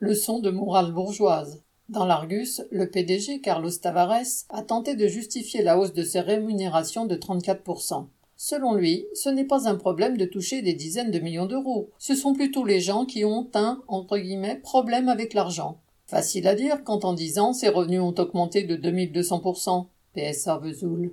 Leçon de morale bourgeoise. Dans l'Argus, le PDG Carlos Tavares a tenté de justifier la hausse de ses rémunérations de 34%. Selon lui, ce n'est pas un problème de toucher des dizaines de millions d'euros. Ce sont plutôt les gens qui ont un, entre guillemets, problème avec l'argent. Facile à dire quand en 10 ans, ses revenus ont augmenté de 2200%. PSA Vesoul.